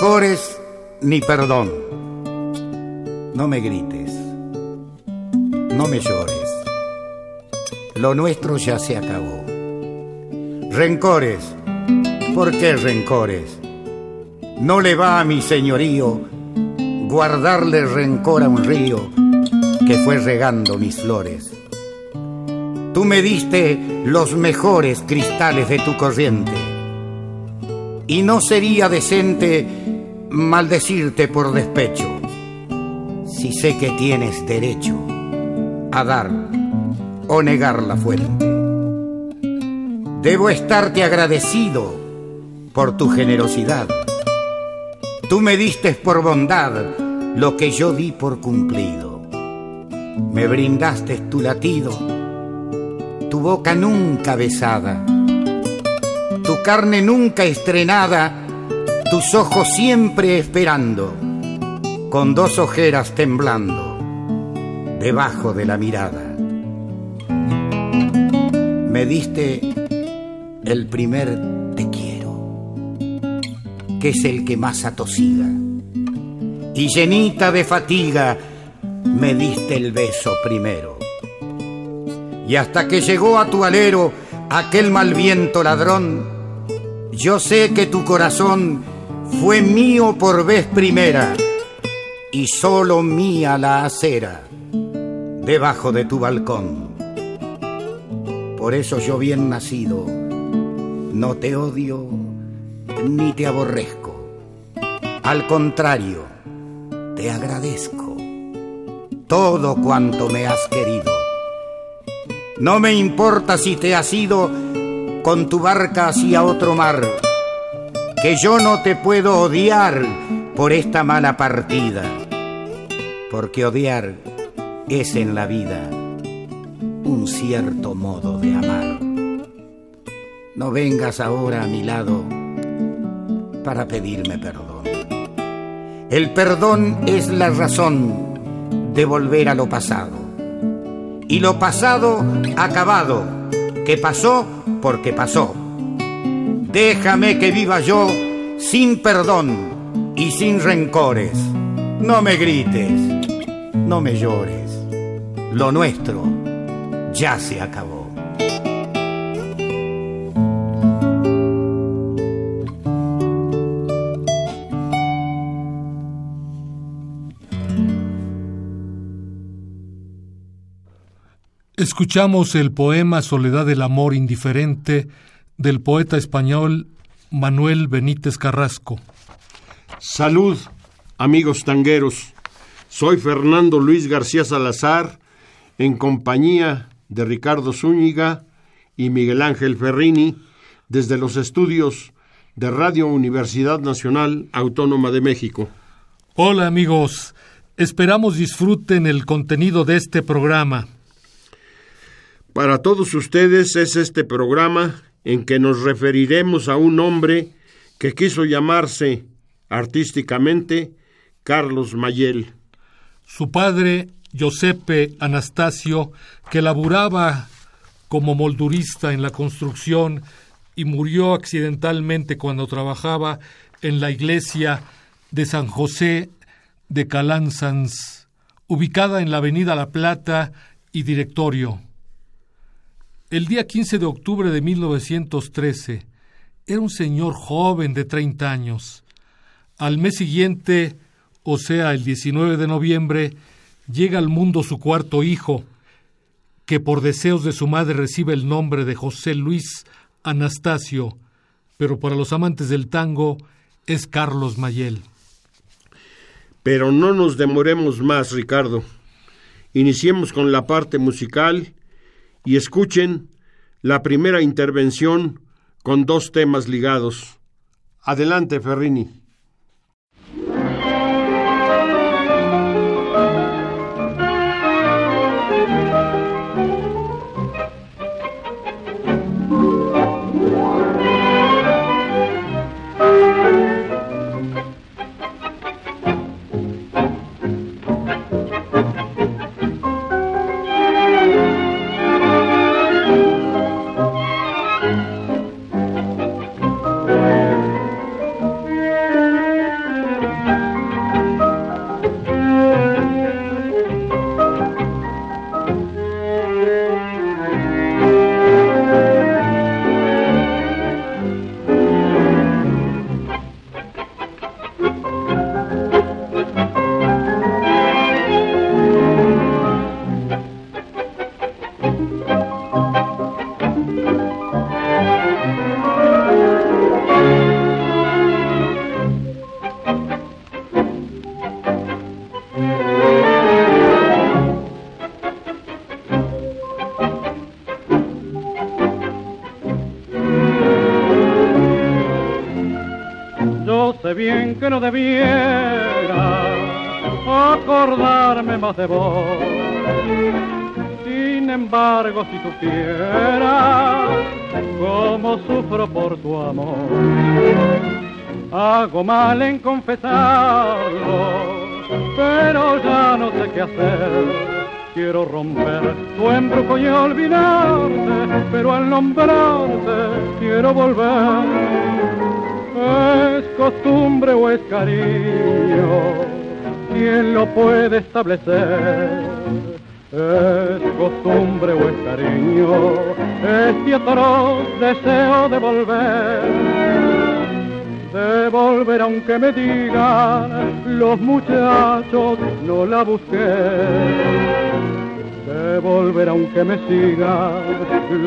Rencores ni perdón. No me grites, no me llores. Lo nuestro ya se acabó. Rencores, ¿por qué rencores? No le va a mi señorío guardarle rencor a un río que fue regando mis flores. Tú me diste los mejores cristales de tu corriente y no sería decente maldecirte por despecho, si sé que tienes derecho a dar o negar la fuente. Debo estarte agradecido por tu generosidad. Tú me diste por bondad lo que yo di por cumplido. Me brindaste tu latido, tu boca nunca besada tu carne nunca estrenada, tus ojos siempre esperando, con dos ojeras temblando debajo de la mirada. Me diste el primer te quiero, que es el que más atosiga, y llenita de fatiga me diste el beso primero. Y hasta que llegó a tu alero aquel mal viento ladrón, yo sé que tu corazón fue mío por vez primera y solo mía la acera debajo de tu balcón. Por eso yo bien nacido no te odio ni te aborrezco. Al contrario, te agradezco todo cuanto me has querido. No me importa si te has ido con tu barca hacia otro mar, que yo no te puedo odiar por esta mala partida, porque odiar es en la vida un cierto modo de amar. No vengas ahora a mi lado para pedirme perdón. El perdón es la razón de volver a lo pasado. Y lo pasado acabado, que pasó porque pasó. Déjame que viva yo sin perdón y sin rencores. No me grites, no me llores. Lo nuestro ya se acabó. Escuchamos el poema Soledad del Amor Indiferente del poeta español Manuel Benítez Carrasco. Salud, amigos tangueros. Soy Fernando Luis García Salazar, en compañía de Ricardo Zúñiga y Miguel Ángel Ferrini, desde los estudios de Radio Universidad Nacional Autónoma de México. Hola amigos, esperamos disfruten el contenido de este programa. Para todos ustedes es este programa en que nos referiremos a un hombre que quiso llamarse artísticamente Carlos Mayel. Su padre, Giuseppe Anastasio, que laburaba como moldurista en la construcción y murió accidentalmente cuando trabajaba en la iglesia de San José de Calanzans, ubicada en la avenida La Plata y Directorio. El día 15 de octubre de 1913, era un señor joven de 30 años. Al mes siguiente, o sea, el 19 de noviembre, llega al mundo su cuarto hijo, que por deseos de su madre recibe el nombre de José Luis Anastasio, pero para los amantes del tango es Carlos Mayel. Pero no nos demoremos más, Ricardo. Iniciemos con la parte musical y escuchen la primera intervención con dos temas ligados. Adelante, Ferrini. De vos. Sin embargo, si supieras cómo sufro por tu amor, hago mal en confesarlo, pero ya no sé qué hacer. Quiero romper tu embrujo y olvidarte, pero al nombrarte quiero volver. Es costumbre o es cariño ¿quién lo puede establecer? Es costumbre o es cariño, este atroz deseo de volver, de volver aunque me digan los muchachos no la busqué, de volver aunque me sigan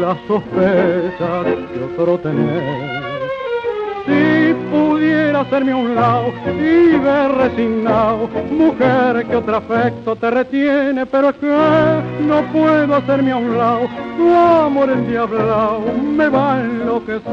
las sospechas que otro tener. Pudiera hacerme a un lado y ver resignado, mujer que otro afecto te retiene, pero es que no puedo hacerme a un lado, tu amor endiablado me va a enloquecer.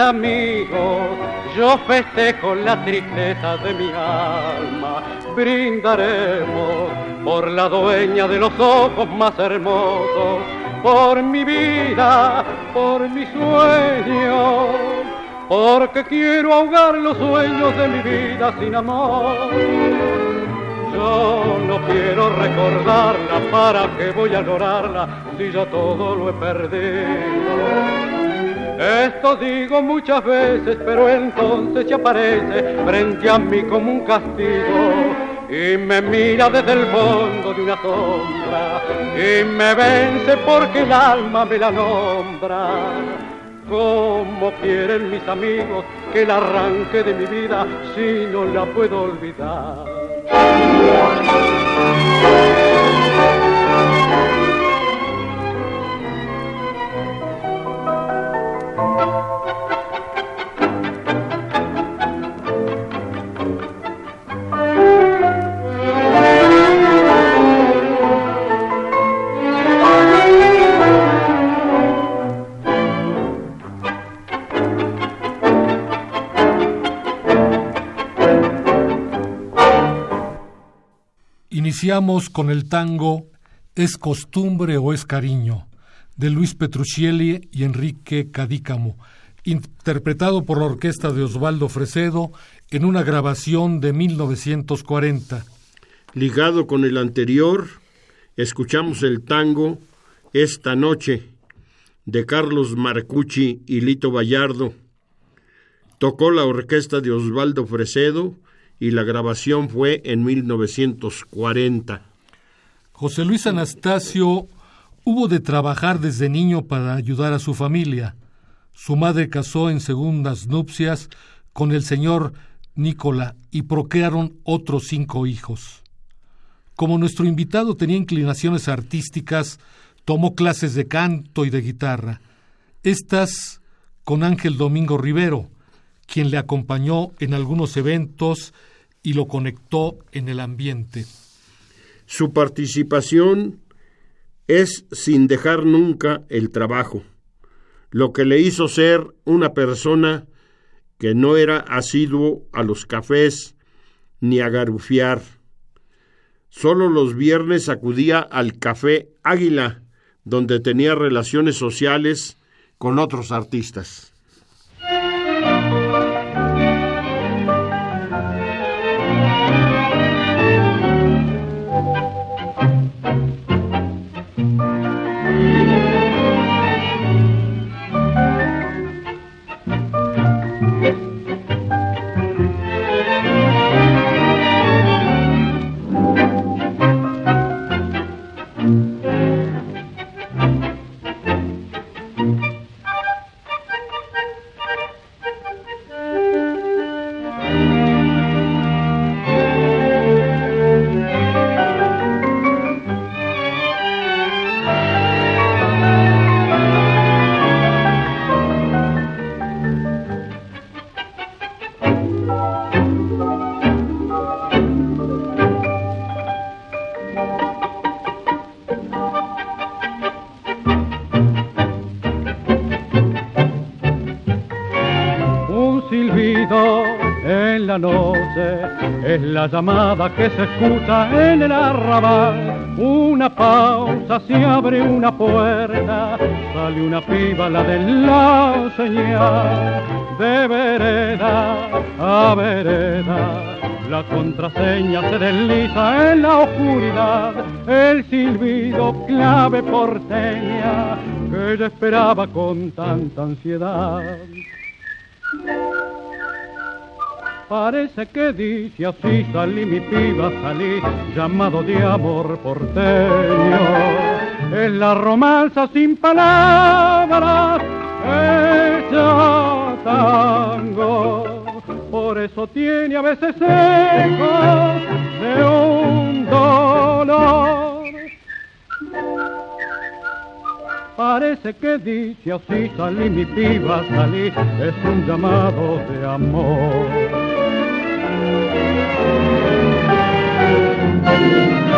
Amigos, yo festejo la tristeza de mi alma. Brindaremos por la dueña de los ojos más hermosos, por mi vida, por mi sueño, porque quiero ahogar los sueños de mi vida sin amor. No quiero recordarla, ¿para que voy a llorarla si yo todo lo he perdido? Esto digo muchas veces, pero entonces se aparece frente a mí como un castigo y me mira desde el fondo de una sombra y me vence porque el alma me la nombra. Como quieren mis amigos que la arranque de mi vida si no la puedo olvidar? thank you. Iniciamos con el tango Es costumbre o es cariño, de Luis Petruccielli y Enrique Cadícamo, interpretado por la orquesta de Osvaldo Fresedo en una grabación de 1940. Ligado con el anterior, escuchamos el tango Esta Noche, de Carlos Marcucci y Lito Vallardo. Tocó la orquesta de Osvaldo Fresedo y la grabación fue en 1940. José Luis Anastasio hubo de trabajar desde niño para ayudar a su familia. Su madre casó en segundas nupcias con el señor Nicola y procrearon otros cinco hijos. Como nuestro invitado tenía inclinaciones artísticas, tomó clases de canto y de guitarra. Estas con Ángel Domingo Rivero, quien le acompañó en algunos eventos y lo conectó en el ambiente. Su participación es sin dejar nunca el trabajo, lo que le hizo ser una persona que no era asiduo a los cafés ni a garufiar. Solo los viernes acudía al café Águila, donde tenía relaciones sociales con otros artistas. La llamada que se escucha en el arrabal. Una pausa, se abre una puerta, sale una piba la de la señal. De vereda a vereda, la contraseña se desliza en la oscuridad. El silbido clave porteña que ella esperaba con tanta ansiedad. Parece que dice así salí mi piba, salí llamado de amor porteño. Es la romanza sin palabras, hecha tango. Por eso tiene a veces ecos de un dolor. Parece que dice así salí mi piba, salí, es un llamado de amor. Te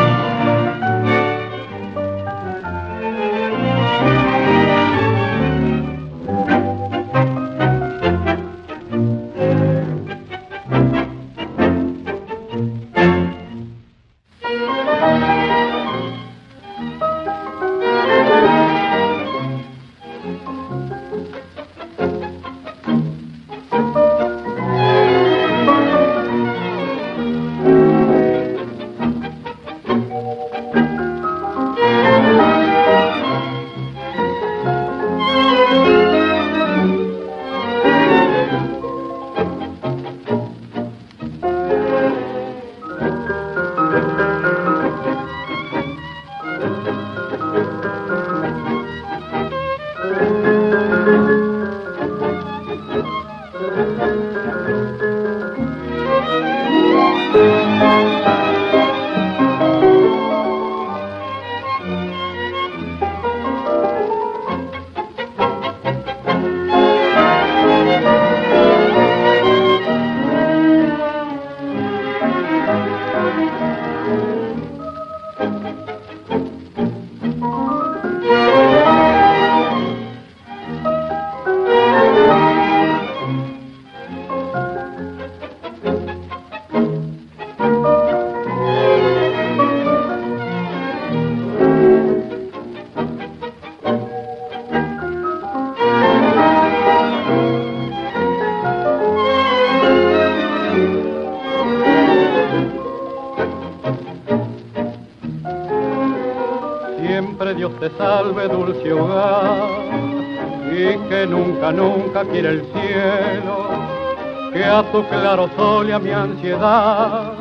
quiere el cielo que a tu claro sol y a mi ansiedad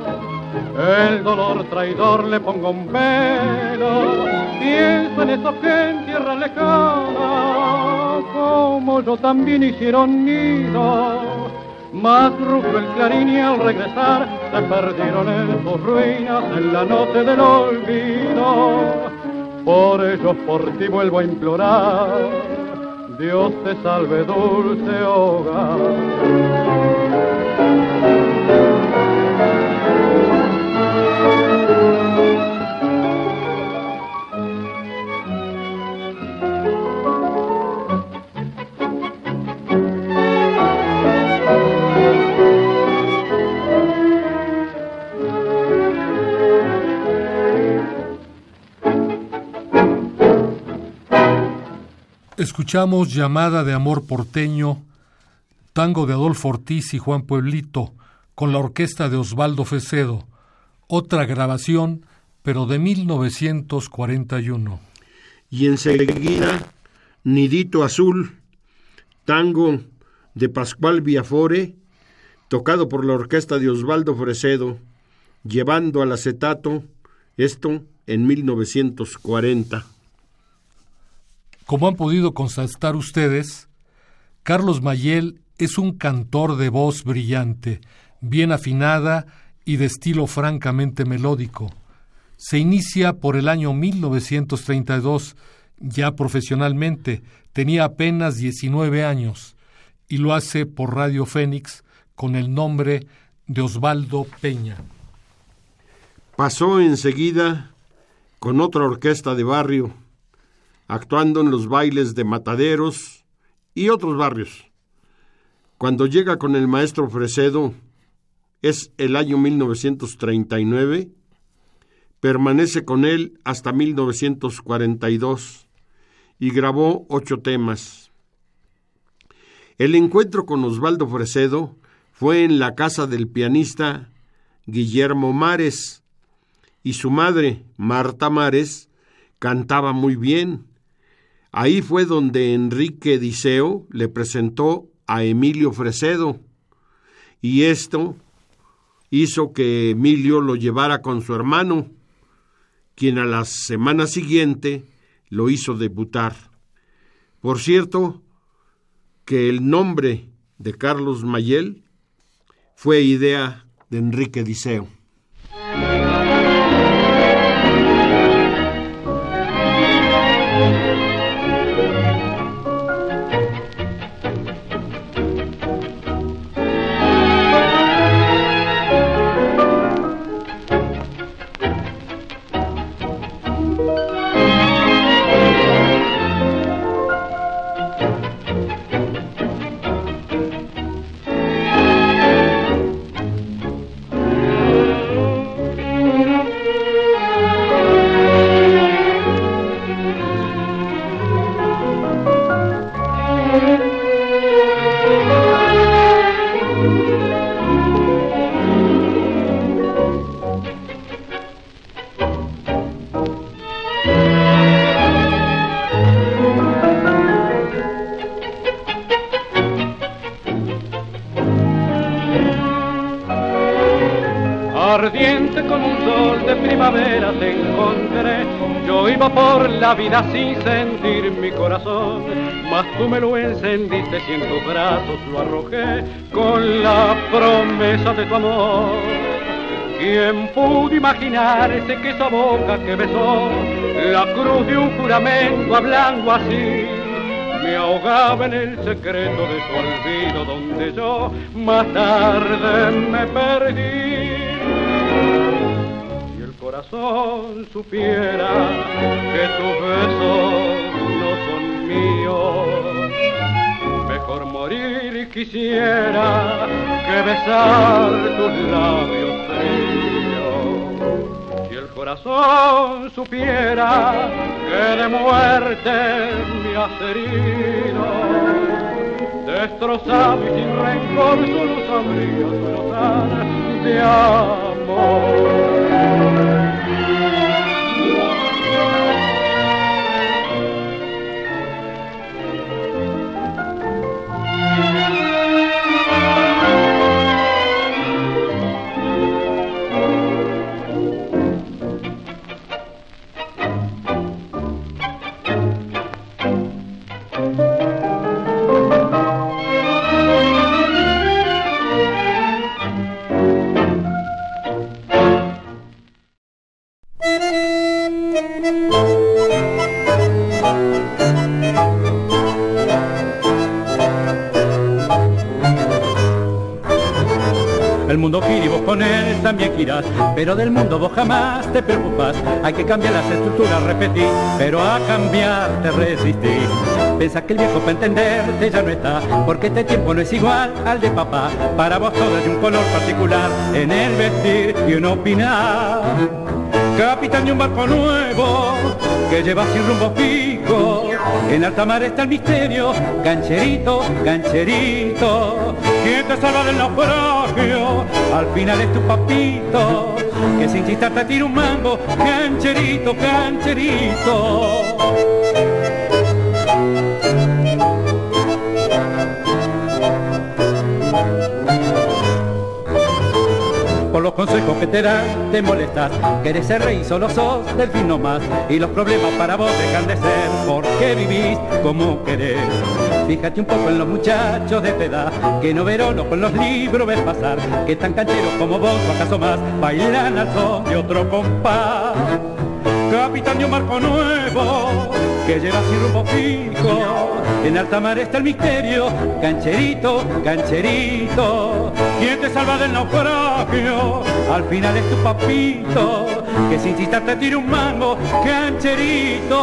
el dolor traidor le pongo un velo. Pienso en esos que en tierra lejana, como yo también hicieron nido. Más rugió el clarín y al regresar se perdieron en sus ruinas en la noche del olvido. Por ellos por ti vuelvo a implorar, Dios te salve dulce hogar. Escuchamos Llamada de Amor Porteño, tango de Adolfo Ortiz y Juan Pueblito, con la orquesta de Osvaldo Fecedo, otra grabación, pero de 1941. Y enseguida, Nidito Azul, tango de Pascual Viafore, tocado por la orquesta de Osvaldo Fresedo, llevando al acetato, esto en 1940. Como han podido constatar ustedes, Carlos Mayel es un cantor de voz brillante, bien afinada y de estilo francamente melódico. Se inicia por el año 1932, ya profesionalmente, tenía apenas 19 años, y lo hace por Radio Fénix con el nombre de Osvaldo Peña. Pasó enseguida con otra orquesta de barrio actuando en los bailes de Mataderos y otros barrios. Cuando llega con el maestro Fresedo, es el año 1939, permanece con él hasta 1942 y grabó ocho temas. El encuentro con Osvaldo Fresedo fue en la casa del pianista Guillermo Mares y su madre, Marta Mares, cantaba muy bien Ahí fue donde Enrique Diceo le presentó a Emilio Fresedo y esto hizo que Emilio lo llevara con su hermano, quien a la semana siguiente lo hizo debutar. Por cierto, que el nombre de Carlos Mayel fue idea de Enrique Diceo. Imaginarse que esa boca que besó la cruz de un juramento hablando así? Me ahogaba en el secreto de tu olvido donde yo más tarde me perdí corazón supiera que tus besos no son míos, mejor morir quisiera que besar tus labios fríos. Corazón supiera que de muerte me has herido, destrozado y sin rencor solo sabría flotar de amor. También girás, pero del mundo vos jamás te preocupas. Hay que cambiar las estructuras, repetir, pero a cambiar te resistís. Pensás que el viejo para entenderte ya no está, porque este tiempo no es igual al de papá. Para vos todo es de un color particular, en el vestir y en opinar. Capitán de un barco nuevo que lleva sin rumbo fijo. En alta mar está el misterio, cancherito, cancherito. ¿Quién te salva del naufragio? Al final es tu papito, que sin chistar te tira un mango, cancherito, cancherito. Los consejos que te molestas. Querés ser rey, solo sos del fin nomás. Y los problemas para vos dejan de ser porque vivís como querés. Fíjate un poco en los muchachos de tu edad, que no verono con los libros ves pasar, que tan cancheros como vos o acaso más, bailan al son de otro compás. Capitán de un marco nuevo, que lleva sin rumbo fijo. En alta mar está el misterio, cancherito, cancherito. ¿Quién te salva del naufragio? Al final es tu papito, que sin chistar te tira un mango, cancherito.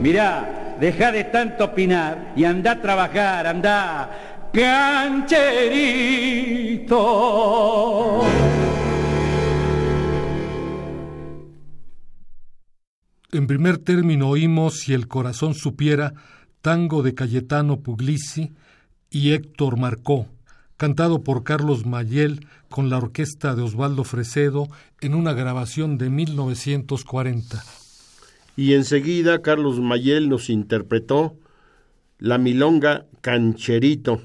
Mirá, deja de tanto opinar y anda a trabajar, anda, cancherito. En primer término oímos Si el corazón supiera, tango de Cayetano Puglisi y Héctor Marcó, cantado por Carlos Mayel con la orquesta de Osvaldo Fresedo en una grabación de 1940. Y enseguida Carlos Mayel nos interpretó la milonga Cancherito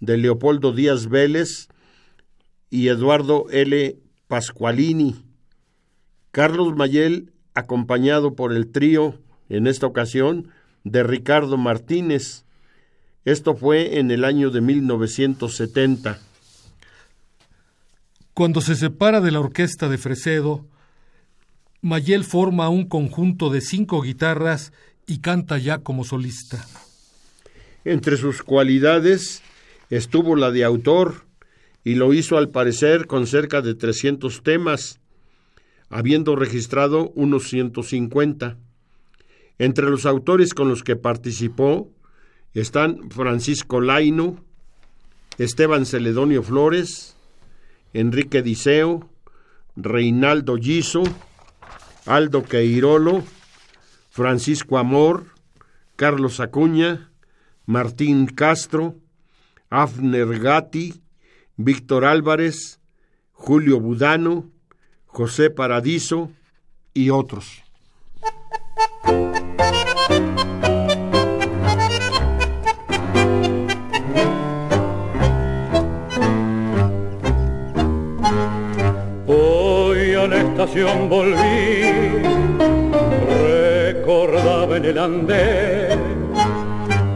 de Leopoldo Díaz Vélez y Eduardo L. Pascualini. Carlos Mayel acompañado por el trío, en esta ocasión, de Ricardo Martínez. Esto fue en el año de 1970. Cuando se separa de la orquesta de Fresedo, Mayel forma un conjunto de cinco guitarras y canta ya como solista. Entre sus cualidades estuvo la de autor y lo hizo al parecer con cerca de 300 temas, habiendo registrado unos 150. Entre los autores con los que participó están Francisco Laino, Esteban Celedonio Flores, Enrique Diceo, Reinaldo Giso, Aldo Queirolo, Francisco Amor, Carlos Acuña, Martín Castro, Afner Gatti, Víctor Álvarez, Julio Budano, José Paradiso y otros. Volví, recordaba en el andén,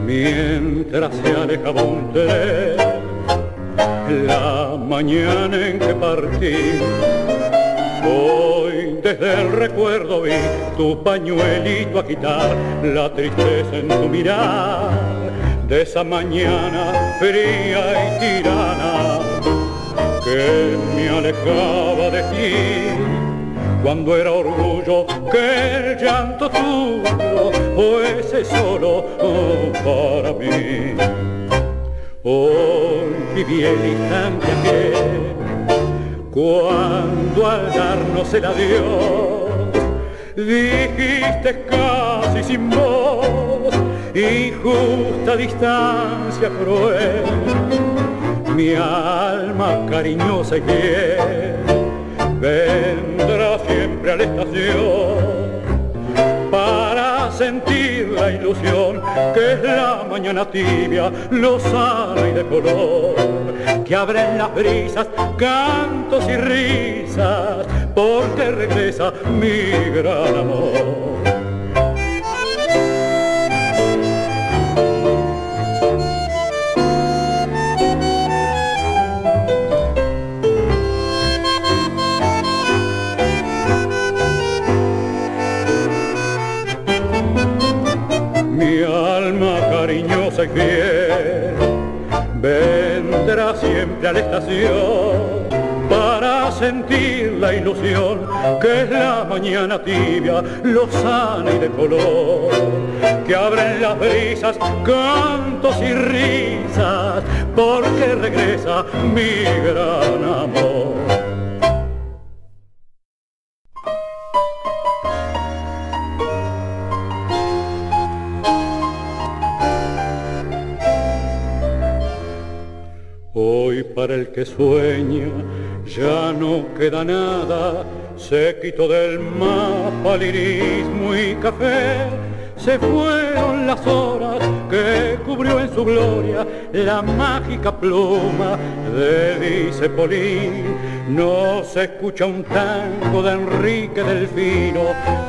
mientras se alejaba un tren, la mañana en que partí. Hoy desde el recuerdo vi tu pañuelito agitar, la tristeza en tu mirar, de esa mañana fría y tirana que me alejaba de ti cuando era orgullo que el llanto tuyo fuese solo para mí. Hoy viví el instante aquel cuando al darnos el adiós dijiste casi sin voz y justa distancia cruel mi alma cariñosa y fiel vendrá a la estación para sentir la ilusión que es la mañana tibia, lozana y de color, que abren las brisas, cantos y risas, porque regresa mi gran amor. conoces vendrá siempre a la estación para sentir la ilusión que es la mañana tibia, lozana y de color, que abren las brisas, cantos y risas, porque regresa mi gran amor. Para el que sueña ya no queda nada, se quitó del mapa lirismo y café, se fueron las horas que cubrió en su gloria la mágica pluma de Dice Polín. No se escucha un tango de Enrique Delfino,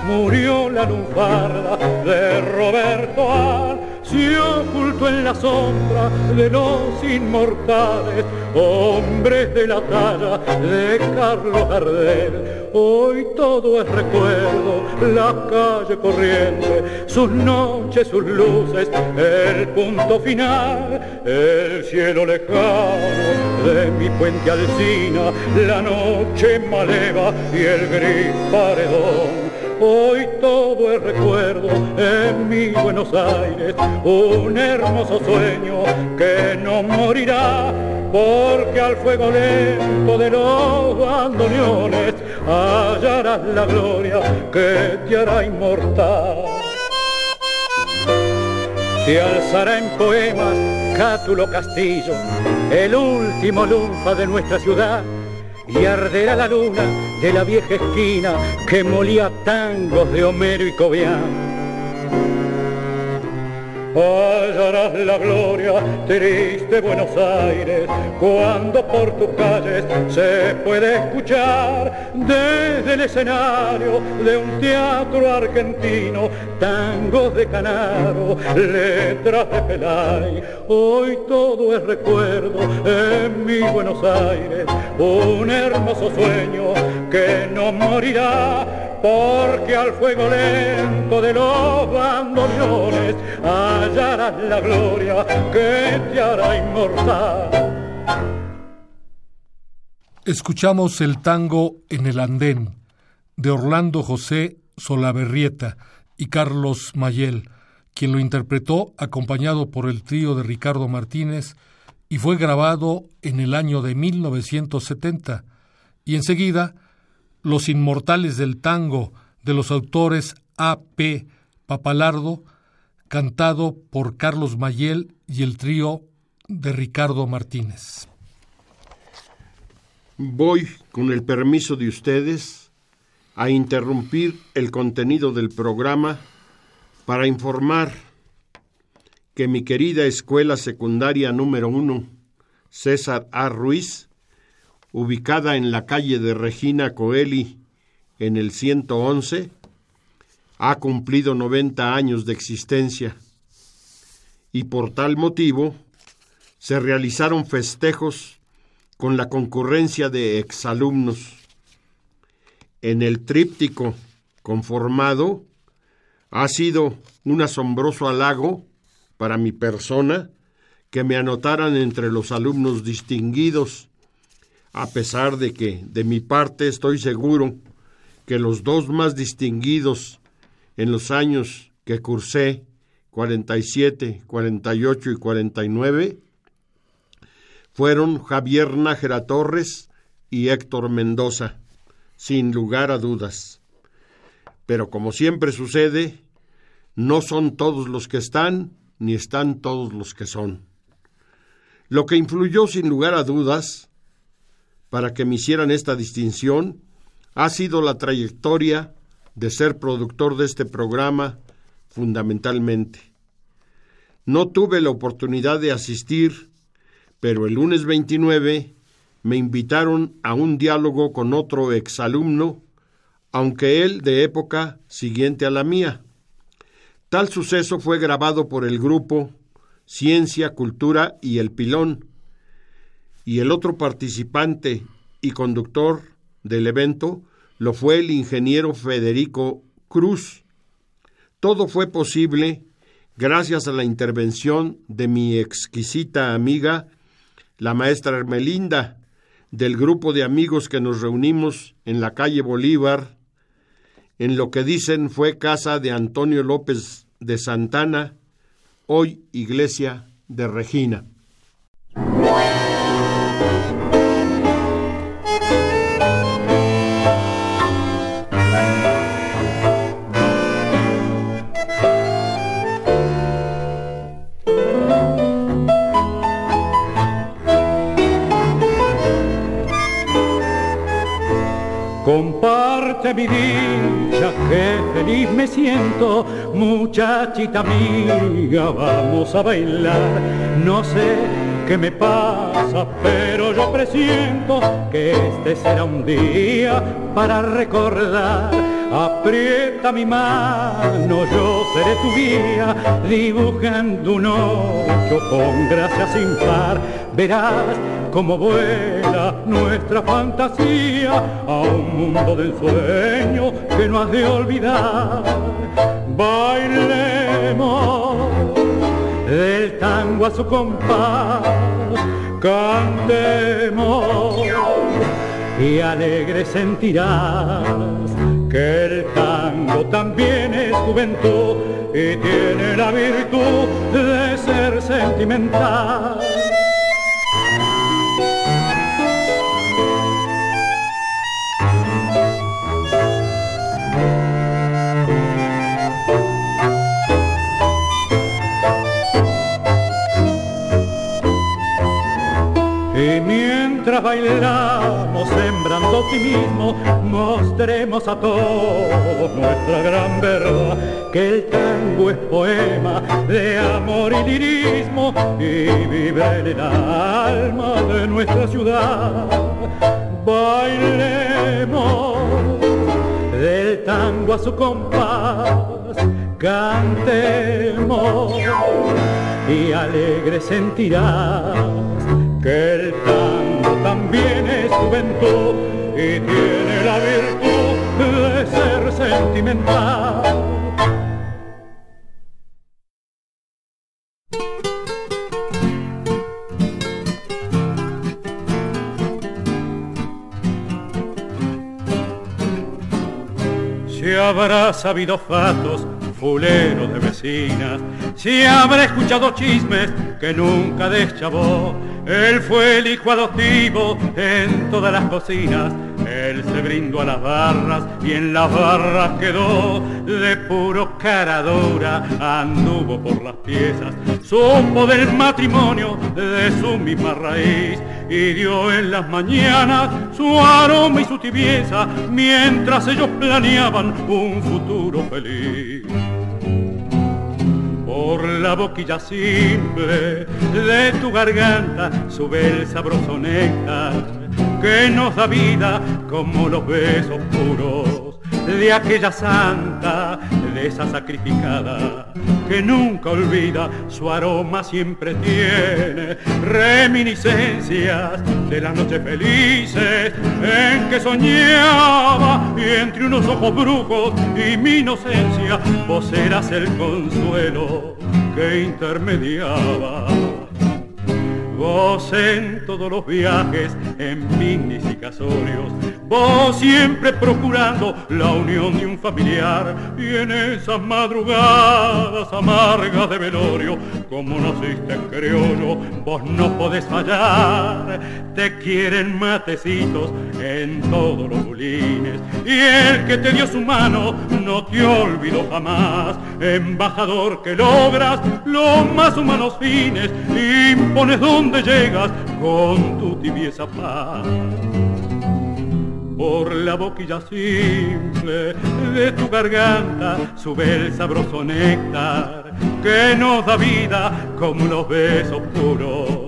murió la lunfarda de Roberto Al se ocultó en la sombra de los inmortales, hombres de la talla de Carlos Gardel. Hoy todo es recuerdo, la calle corriente, sus noches, sus luces, el punto final, el cielo lejano de mi puente alcina, la noche maleva y el gris paredón Hoy todo es recuerdo en mi Buenos Aires, un hermoso sueño que no morirá, porque al fuego lento de los bandoneones hallarás la gloria que te hará inmortal. Se alzará en poemas Cátulo Castillo, el último lunfa de nuestra ciudad y arderá la luna de la vieja esquina que molía tangos de Homero y Cobián hallarás la gloria triste Buenos Aires cuando por tus calles se puede escuchar desde el escenario de un teatro argentino tangos de Canaro, letras de Pelay. Hoy todo es recuerdo en mi Buenos Aires, un hermoso sueño que no morirá porque al fuego lento de los bandoneones hallarás la gloria que te hará inmortal. Escuchamos el tango En el Andén de Orlando José Solaberrieta y Carlos Mayel, quien lo interpretó acompañado por el trío de Ricardo Martínez y fue grabado en el año de 1970 y enseguida los Inmortales del Tango de los autores A. P. Papalardo, cantado por Carlos Mayel y el trío de Ricardo Martínez. Voy, con el permiso de ustedes, a interrumpir el contenido del programa para informar que mi querida escuela secundaria número uno, César A. Ruiz, ubicada en la calle de Regina Coeli, en el 111, ha cumplido 90 años de existencia y por tal motivo se realizaron festejos con la concurrencia de exalumnos. En el tríptico conformado ha sido un asombroso halago para mi persona que me anotaran entre los alumnos distinguidos a pesar de que de mi parte estoy seguro que los dos más distinguidos en los años que cursé, 47, 48 y 49, fueron Javier Nájera Torres y Héctor Mendoza, sin lugar a dudas. Pero como siempre sucede, no son todos los que están, ni están todos los que son. Lo que influyó sin lugar a dudas para que me hicieran esta distinción ha sido la trayectoria de ser productor de este programa fundamentalmente. No tuve la oportunidad de asistir, pero el lunes 29 me invitaron a un diálogo con otro exalumno, aunque él de época siguiente a la mía. Tal suceso fue grabado por el grupo Ciencia, Cultura y El Pilón, y el otro participante y conductor del evento lo fue el ingeniero Federico Cruz. Todo fue posible gracias a la intervención de mi exquisita amiga la maestra Hermelinda, del grupo de amigos que nos reunimos en la calle Bolívar, en lo que dicen fue casa de Antonio López de Santana, hoy iglesia de Regina. Comparte mi dicha, que feliz me siento, muchachita amiga, vamos a bailar. No sé qué me pasa, pero yo presiento que este será un día para recordar. Aprieta mi mano, yo seré tu guía, dibujando un ocho con gracia sin par. Verás cómo vuela nuestra fantasía a un mundo de ensueño que no has de olvidar. Bailemos del tango a su compás, cantemos y alegre sentirás el tango también es juventud y tiene la virtud de ser sentimental. Bailamos sembrando optimismo, mostremos a todos nuestra gran verdad, que el tango es poema de amor y lirismo y vive en el alma de nuestra ciudad. Bailemos del tango a su compás, cantemos y alegre sentirás que el tango también es juventud y tiene la virtud de ser sentimental. Si habrá sabido fatos fulero de vecinas, si habrá escuchado chismes que nunca deschavó, él fue el hijo adoptivo en todas las cocinas, él se brindó a las barras y en las barras quedó de puro cara dura, anduvo por las piezas, supo del matrimonio de su misma raíz y dio en las mañanas su aroma y su tibieza mientras ellos planeaban un futuro feliz. Por la boquilla simple de tu garganta sube el sabroso que nos da vida como los besos puros de aquella santa, de esa sacrificada que nunca olvida, su aroma siempre tiene reminiscencias de las noches felices en que soñaba y entre unos ojos brujos y mi inocencia vos eras el consuelo que intermediaba. Vos en todos los viajes, en picnics y casorios, vos siempre procurando la unión de un familiar y en esas madrugadas amargas de velorio, como naciste en criollo, vos no podés fallar. Te quieren matecitos en todos los bulines y el que te dio su mano no te olvidó jamás. Embajador que logras los más humanos fines, impones donde donde llegas con tu tibieza paz. Por la boquilla simple de tu garganta sube el sabroso néctar que nos da vida como los besos puros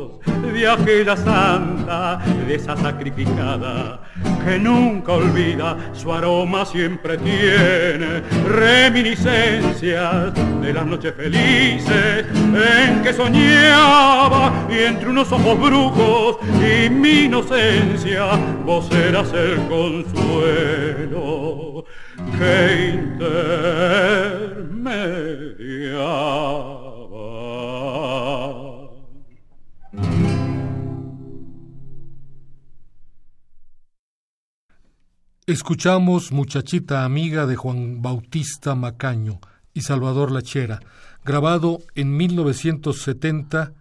de aquella santa, de esa sacrificada, que nunca olvida, su aroma siempre tiene reminiscencias de las noches felices en que soñaba y entre unos ojos brujos y mi inocencia, vos eras el consuelo que intermediaba. Escuchamos Muchachita Amiga de Juan Bautista Macaño y Salvador Lachera, grabado en 1970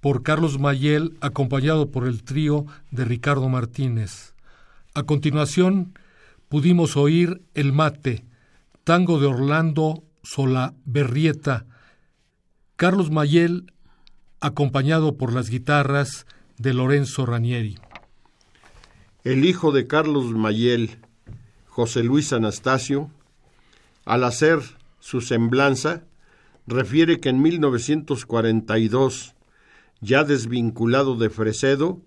por Carlos Mayel, acompañado por el trío de Ricardo Martínez. A continuación, pudimos oír El Mate, tango de Orlando Sola Berrieta, Carlos Mayel, acompañado por las guitarras de Lorenzo Ranieri. El hijo de Carlos Mayel, José Luis Anastasio, al hacer su semblanza, refiere que en 1942, ya desvinculado de Fresedo,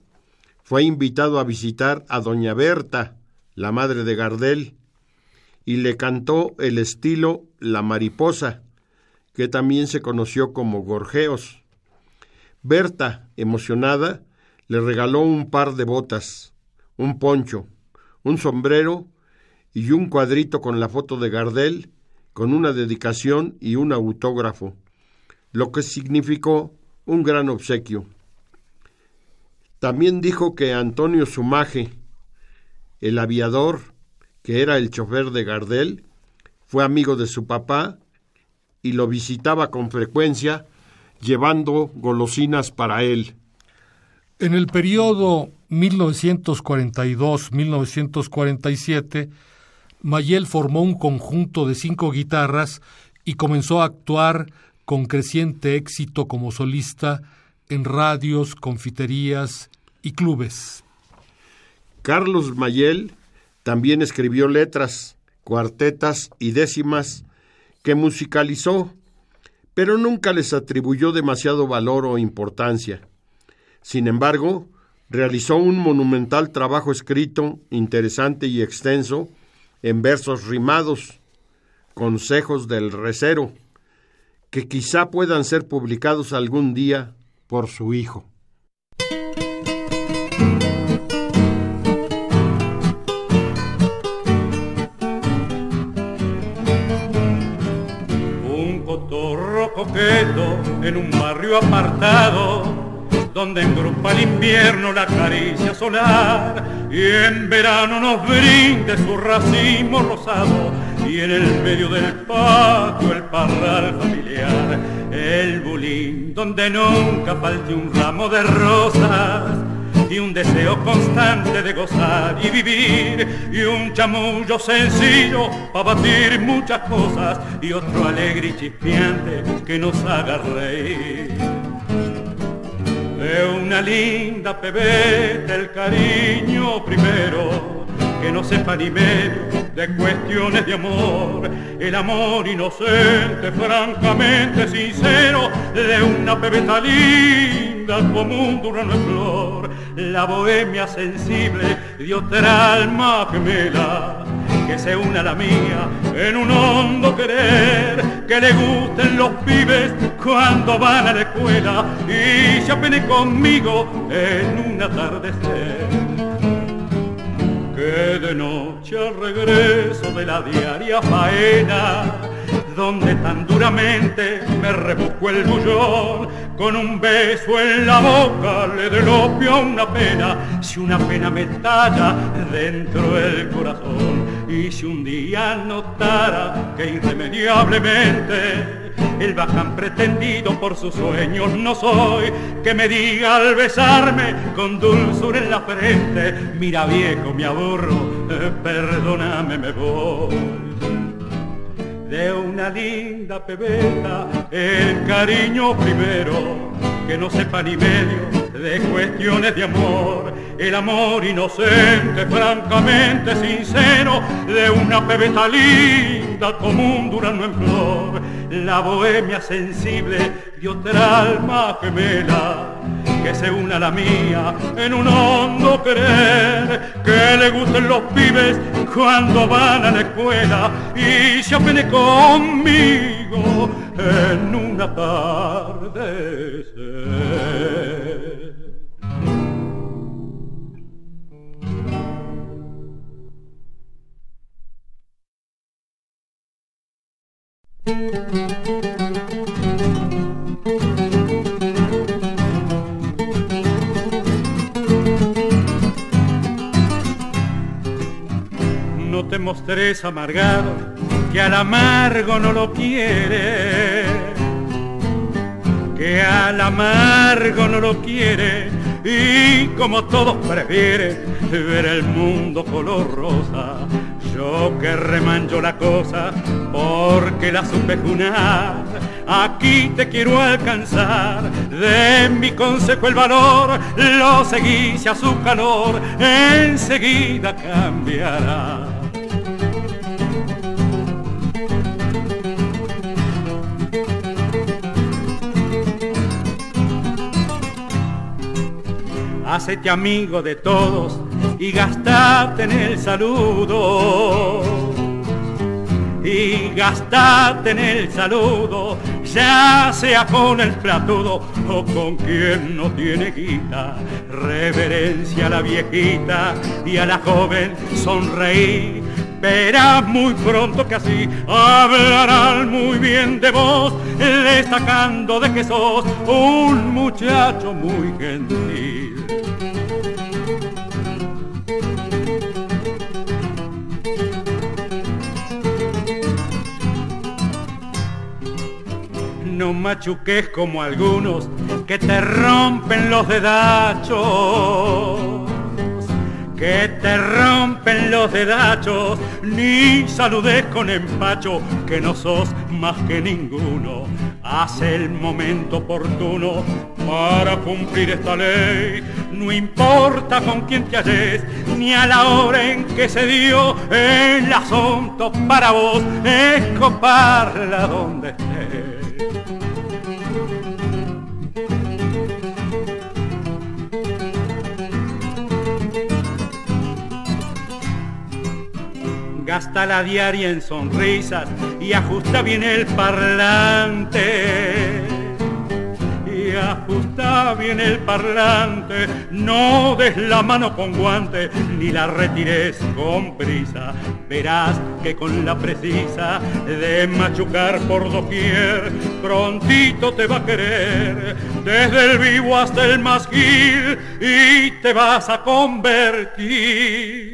fue invitado a visitar a doña Berta, la madre de Gardel, y le cantó el estilo La Mariposa, que también se conoció como Gorjeos. Berta, emocionada, le regaló un par de botas un poncho, un sombrero y un cuadrito con la foto de Gardel, con una dedicación y un autógrafo, lo que significó un gran obsequio. También dijo que Antonio Sumaje, el aviador, que era el chofer de Gardel, fue amigo de su papá y lo visitaba con frecuencia llevando golosinas para él. En el periodo 1942-1947, Mayel formó un conjunto de cinco guitarras y comenzó a actuar con creciente éxito como solista en radios, confiterías y clubes. Carlos Mayel también escribió letras, cuartetas y décimas que musicalizó, pero nunca les atribuyó demasiado valor o importancia. Sin embargo, realizó un monumental trabajo escrito, interesante y extenso, en versos rimados, consejos del recero, que quizá puedan ser publicados algún día por su hijo. Un cotorro coqueto en un barrio apartado donde engrupa el invierno la caricia solar y en verano nos brinde su racimo rosado y en el medio del patio el parral familiar, el bulín donde nunca falte un ramo de rosas y un deseo constante de gozar y vivir y un chamullo sencillo para batir muchas cosas y otro alegre y chispeante que nos haga reír de una linda pebeta el cariño primero, que no sepa ni medio de cuestiones de amor, el amor inocente, francamente sincero, de una pebeta linda como un durano en flor, la bohemia sensible de otra alma gemela que se una a la mía en un hondo querer, que le gusten los pibes cuando van a la escuela y se apene conmigo en un atardecer. Que de noche al regreso de la diaria faena, donde tan duramente me rebuscó el bullón, con un beso en la boca le del opio a una pena, si una pena me talla dentro del corazón, y si un día notara que irremediablemente el baján pretendido por sus sueños no soy, que me diga al besarme con dulzura en la frente, mira viejo, me aburro, eh, perdóname, me voy de una linda pebeta, el cariño primero, que no sepa ni medio de cuestiones de amor, el amor inocente, francamente sincero, de una pebeta linda como un durano en flor, la bohemia sensible de otra alma gemela que se una a la mía en un hondo querer, que le gusten los pibes cuando van a la escuela y se apene conmigo en una No te mostres amargado, que al amargo no lo quiere. Que al amargo no lo quiere y como todos prefiere ver el mundo color rosa yo que remancho la cosa porque la supe junar aquí te quiero alcanzar. De mi consejo el valor, lo seguís a su calor, enseguida cambiará. Hacete amigo de todos y gastate en el saludo y gastate en el saludo, ya sea con el platudo o con quien no tiene guita. Reverencia a la viejita y a la joven sonreír. Verás muy pronto que así hablarán muy bien de vos, destacando de que sos un muchacho muy gentil. No machuques como algunos que te rompen los dedachos, que te rompen los dedachos, ni saludes con empacho, que no sos más que ninguno. Hace el momento oportuno para cumplir esta ley. No importa con quién te halles, ni a la hora en que se dio el asunto para vos, es coparla donde estés. Gasta la diaria en sonrisas y ajusta bien el parlante. Y ajusta bien el parlante, no des la mano con guante, ni la retires con prisa. Verás que con la precisa de machucar por doquier, prontito te va a querer, desde el vivo hasta el masquil, y te vas a convertir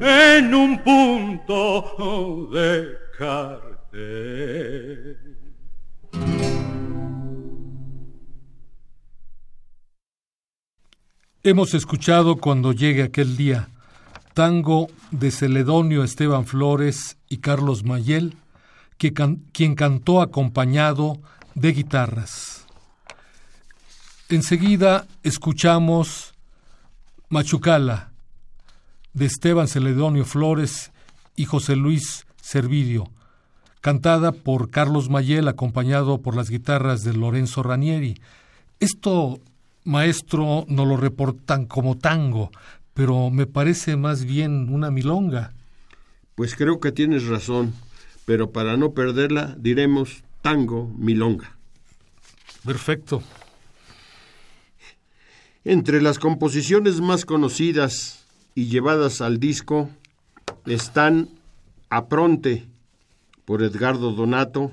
en un punto de cartel. Hemos escuchado cuando llegue aquel día tango de Celedonio Esteban Flores y Carlos Mayel, que quien cantó acompañado de guitarras. Enseguida escuchamos Machucala, de Esteban Celedonio Flores y José Luis Servilio, cantada por Carlos Mayel acompañado por las guitarras de Lorenzo Ranieri. Esto, maestro, no lo reportan como tango, pero me parece más bien una milonga. Pues creo que tienes razón, pero para no perderla diremos tango milonga. Perfecto. Entre las composiciones más conocidas y llevadas al disco están Apronte por Edgardo Donato,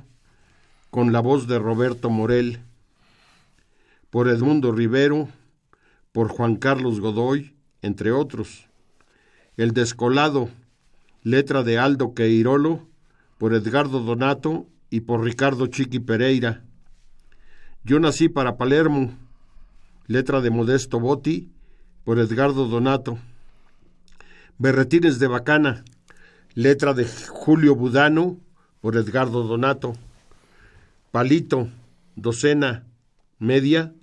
con la voz de Roberto Morel, por Edmundo Rivero, por Juan Carlos Godoy, entre otros. El Descolado, letra de Aldo Queirolo, por Edgardo Donato y por Ricardo Chiqui Pereira. Yo nací para Palermo, letra de Modesto Botti, por Edgardo Donato. Berretines de Bacana, letra de Julio Budano por Edgardo Donato. Palito, docena media,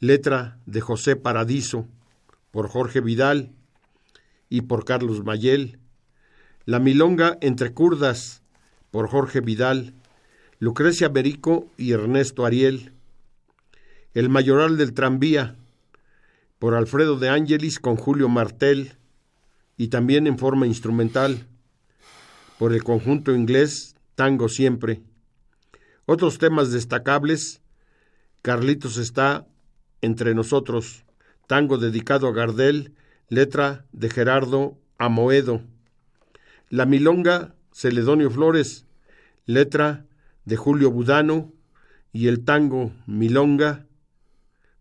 letra de José Paradiso por Jorge Vidal y por Carlos Mayel. La Milonga entre Curdas por Jorge Vidal, Lucrecia Berico y Ernesto Ariel. El Mayoral del Tranvía por Alfredo de Ángelis con Julio Martel y también en forma instrumental por el conjunto inglés Tango Siempre. Otros temas destacables, Carlitos está entre nosotros, tango dedicado a Gardel, letra de Gerardo Amoedo. La Milonga, Celedonio Flores, letra de Julio Budano, y el tango Milonga,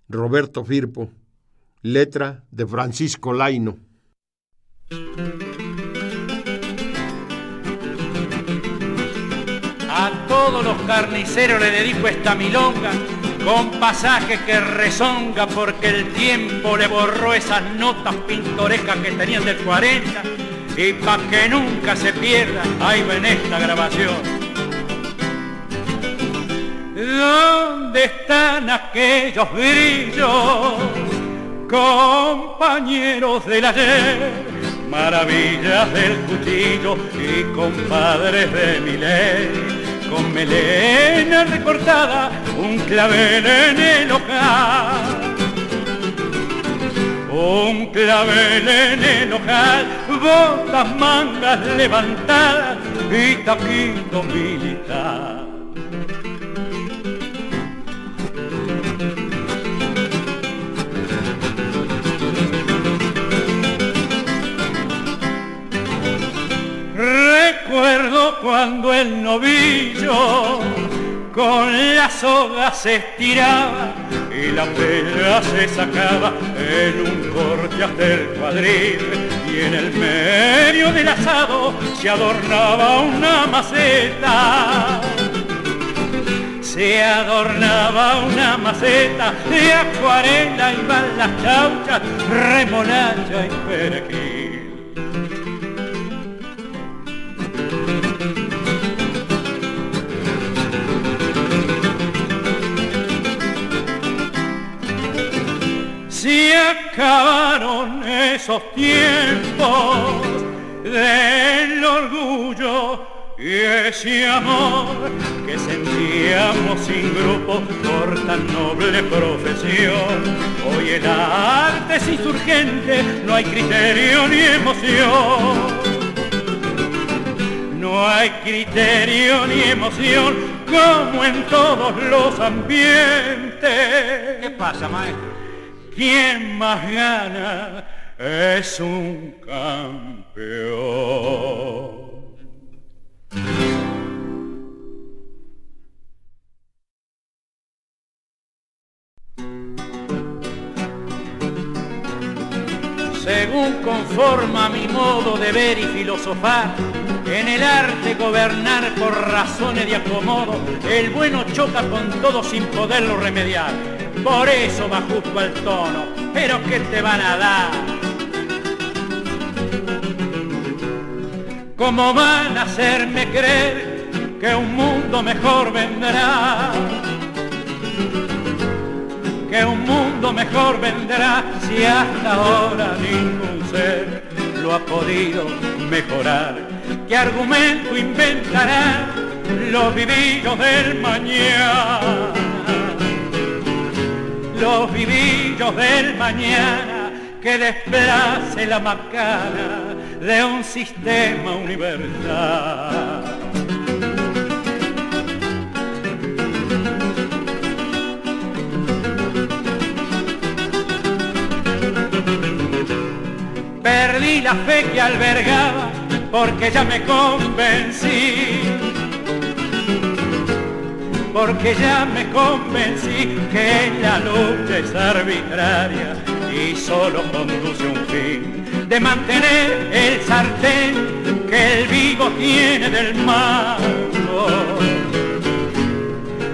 Roberto Firpo, letra de Francisco Laino. A todos los carniceros le dedico esta milonga con pasajes que rezonga porque el tiempo le borró esas notas pintorescas que tenían del 40 y pa' que nunca se pierda, ahí ven esta grabación. ¿Dónde están aquellos brillos, compañeros del ayer? Maravillas del cuchillo y compadres de mi ley con melena recortada, un clavel en el ojal. Un clavel en el ojal, botas mangas levantadas y taquito militar. Recuerdo cuando el novillo con la soga se estiraba y la pela se sacaba en un corte hasta el cuadril y en el medio del asado se adornaba una maceta. Se adornaba una maceta de acuarela y las chauchas, remolacha y perejil. Se acabaron esos tiempos del orgullo y ese amor que sentíamos sin grupo por tan noble profesión. Hoy el arte es insurgente, no hay criterio ni emoción. No hay criterio ni emoción como en todos los ambientes. ¿Qué pasa, maestro? Quien más gana es un campeón. Según conforma mi modo de ver y filosofar, en el arte gobernar por razones de acomodo, el bueno choca con todo sin poderlo remediar por eso va justo al tono, pero ¿qué te van a dar? ¿Cómo van a hacerme creer que un mundo mejor vendrá? Que un mundo mejor vendrá si hasta ahora ningún ser lo ha podido mejorar. ¿Qué argumento inventará los vivillos del mañana? Los vivillos del mañana que desplace la macana de un sistema universal. Perdí la fe que albergaba porque ya me convencí porque ya me convencí que la lucha es arbitraria y solo conduce un fin de mantener el sartén que el vivo tiene del mango,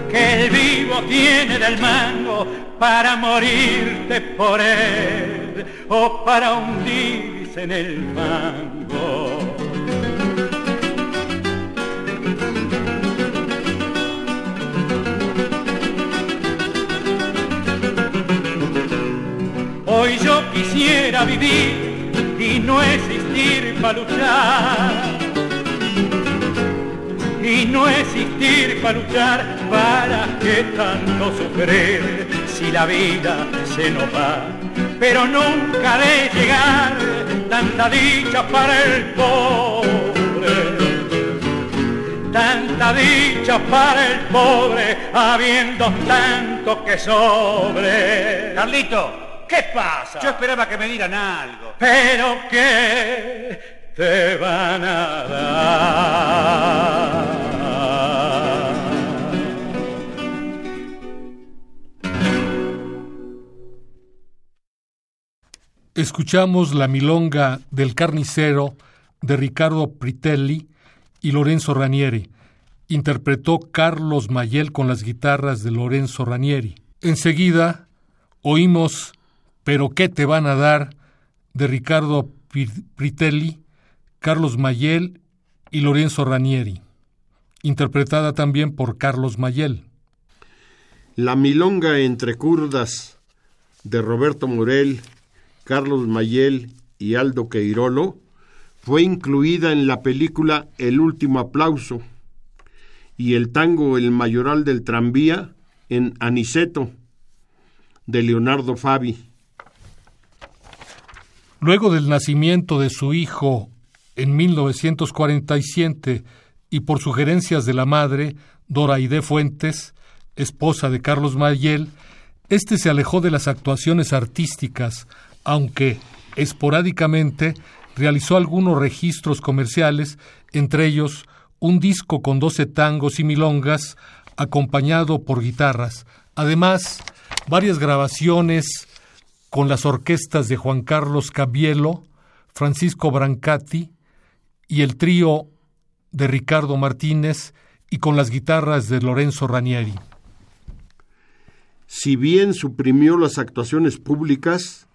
que el vivo tiene del mango para morirte por él o para hundirse en el mango. Quisiera vivir y no existir para luchar. Y no existir para luchar, ¿para qué tanto sufrir si la vida se nos va? Pero nunca de llegar tanta dicha para el pobre. Tanta dicha para el pobre, habiendo tanto que sobre. Carlito, ¿Qué pasa? Yo esperaba que me dieran algo. Pero ¿qué te van a dar? Escuchamos la milonga del carnicero de Ricardo Pritelli y Lorenzo Ranieri, interpretó Carlos Mayel con las guitarras de Lorenzo Ranieri. Enseguida oímos Pero qué te van a dar de Ricardo Pritelli, Carlos Mayel y Lorenzo Ranieri, interpretada también por Carlos Mayel. La milonga entre curdas de Roberto Morel, Carlos Mayel y Aldo Queirolo fue incluida en la película El último aplauso y el tango El mayoral del tranvía en Aniceto de Leonardo Fabi. Luego del nacimiento de su hijo en 1947 y por sugerencias de la madre, Dora Ide Fuentes, esposa de Carlos Mayel, este se alejó de las actuaciones artísticas, aunque esporádicamente realizó algunos registros comerciales, entre ellos un disco con doce tangos y milongas, acompañado por guitarras. Además, varias grabaciones con las orquestas de Juan Carlos Cabielo, Francisco Brancati y el trío de Ricardo Martínez y con las guitarras de Lorenzo Ranieri. Si bien suprimió las actuaciones públicas,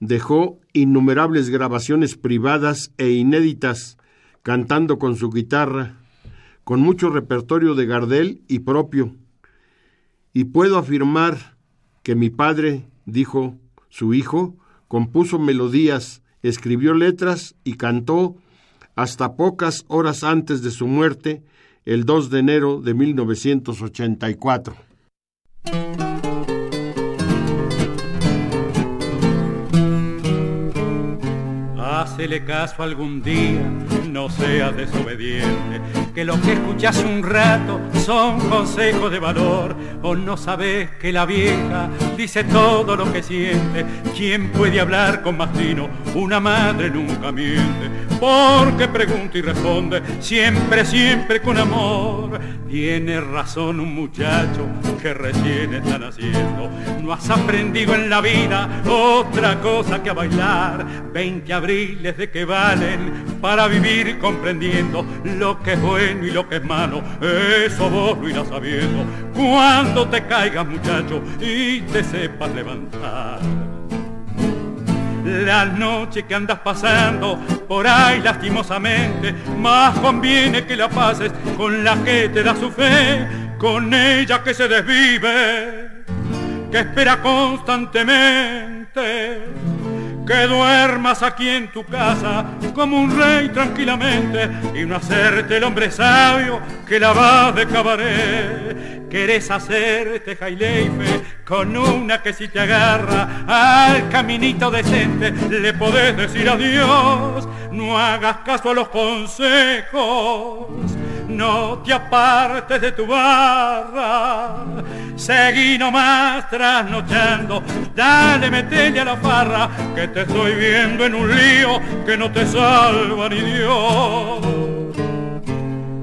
dejó innumerables grabaciones privadas e inéditas, cantando con su guitarra, con mucho repertorio de Gardel y propio. Y puedo afirmar que mi padre, dijo su hijo, compuso melodías, escribió letras y cantó hasta pocas horas antes de su muerte, el 2 de enero de 1984. Hacele caso algún día, no seas desobediente, que lo que escuchas un rato son consejos de valor, o no sabes que la vieja dice todo lo que siente, ¿quién puede hablar con más tino? Una madre nunca miente, porque pregunta y responde, siempre, siempre con amor. Tiene razón un muchacho que recién está naciendo, no has aprendido en la vida otra cosa que a bailar, 20 abriles de que valen para vivir comprendiendo lo que es bueno y lo que es malo, eso vos lo irás sabiendo cuando te caigas muchacho y te sepas levantar. La noche que andas pasando por ahí lastimosamente, más conviene que la pases con la que te da su fe, con ella que se desvive, que espera constantemente que duermas aquí en tu casa como un rey tranquilamente y no hacerte el hombre sabio que la vas de cabaret. Querés hacerte jaileife con una que si te agarra al caminito decente le podés decir adiós. No hagas caso a los consejos no te apartes de tu barra, seguí nomás trasnochando, dale, metele a la farra, que te estoy viendo en un lío que no te salva ni Dios.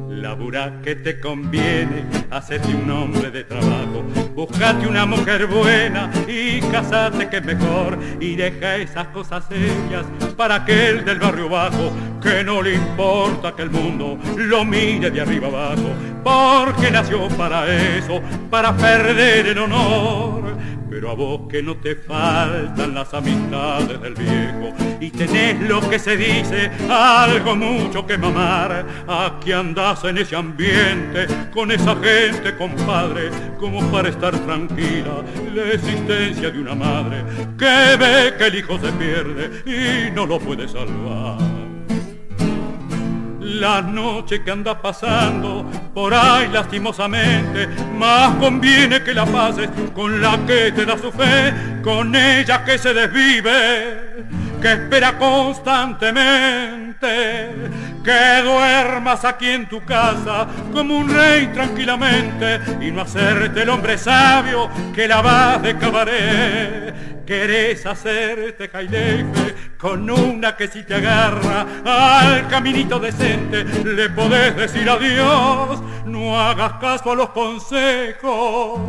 Labura que te conviene, hacete un hombre de trabajo, buscate una mujer buena y casate que es mejor. Y deja esas cosas serias para aquel del barrio bajo que no le importa que el mundo lo mire de arriba abajo, porque nació para eso, para perder el honor. Pero a vos que no te faltan las amistades del viejo y tenés lo que se dice, algo mucho que mamar, aquí andás en ese ambiente con esa gente, compadre, como para estar tranquila la existencia de una madre que ve que el hijo se pierde y no lo puede salvar la noche que anda pasando por ahí lastimosamente, más conviene que la pases con la que te da su fe, con ella que se desvive, que espera constantemente, que duermas aquí en tu casa como un rey tranquilamente y no hacerte el hombre sabio que la vas de cabaret. Querés hacerte jailefe con una que si te agarra al caminito decente le podés decir adiós, no hagas caso a los consejos,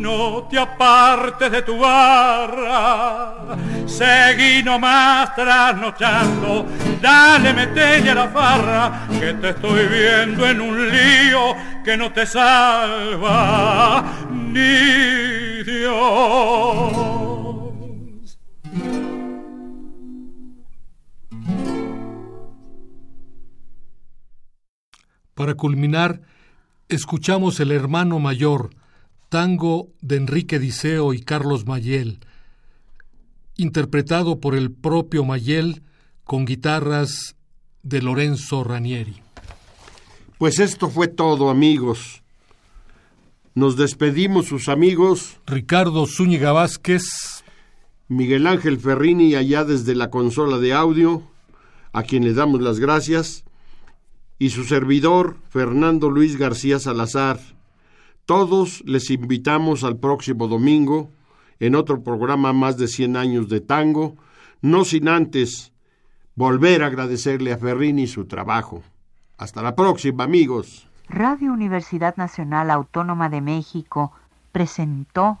no te apartes de tu barra, seguí nomás trasnochando, dale, metele a la farra, que te estoy viendo en un lío que no te salva ni Dios. Para culminar, escuchamos El hermano mayor, tango de Enrique Diceo y Carlos Mayel, interpretado por el propio Mayel con guitarras de Lorenzo Ranieri. Pues esto fue todo, amigos. Nos despedimos sus amigos Ricardo Zúñiga Vázquez, Miguel Ángel Ferrini allá desde la consola de audio, a quien le damos las gracias, y su servidor, Fernando Luis García Salazar. Todos les invitamos al próximo domingo en otro programa más de 100 años de tango, no sin antes volver a agradecerle a Ferrini su trabajo. Hasta la próxima, amigos. Radio Universidad Nacional Autónoma de México presentó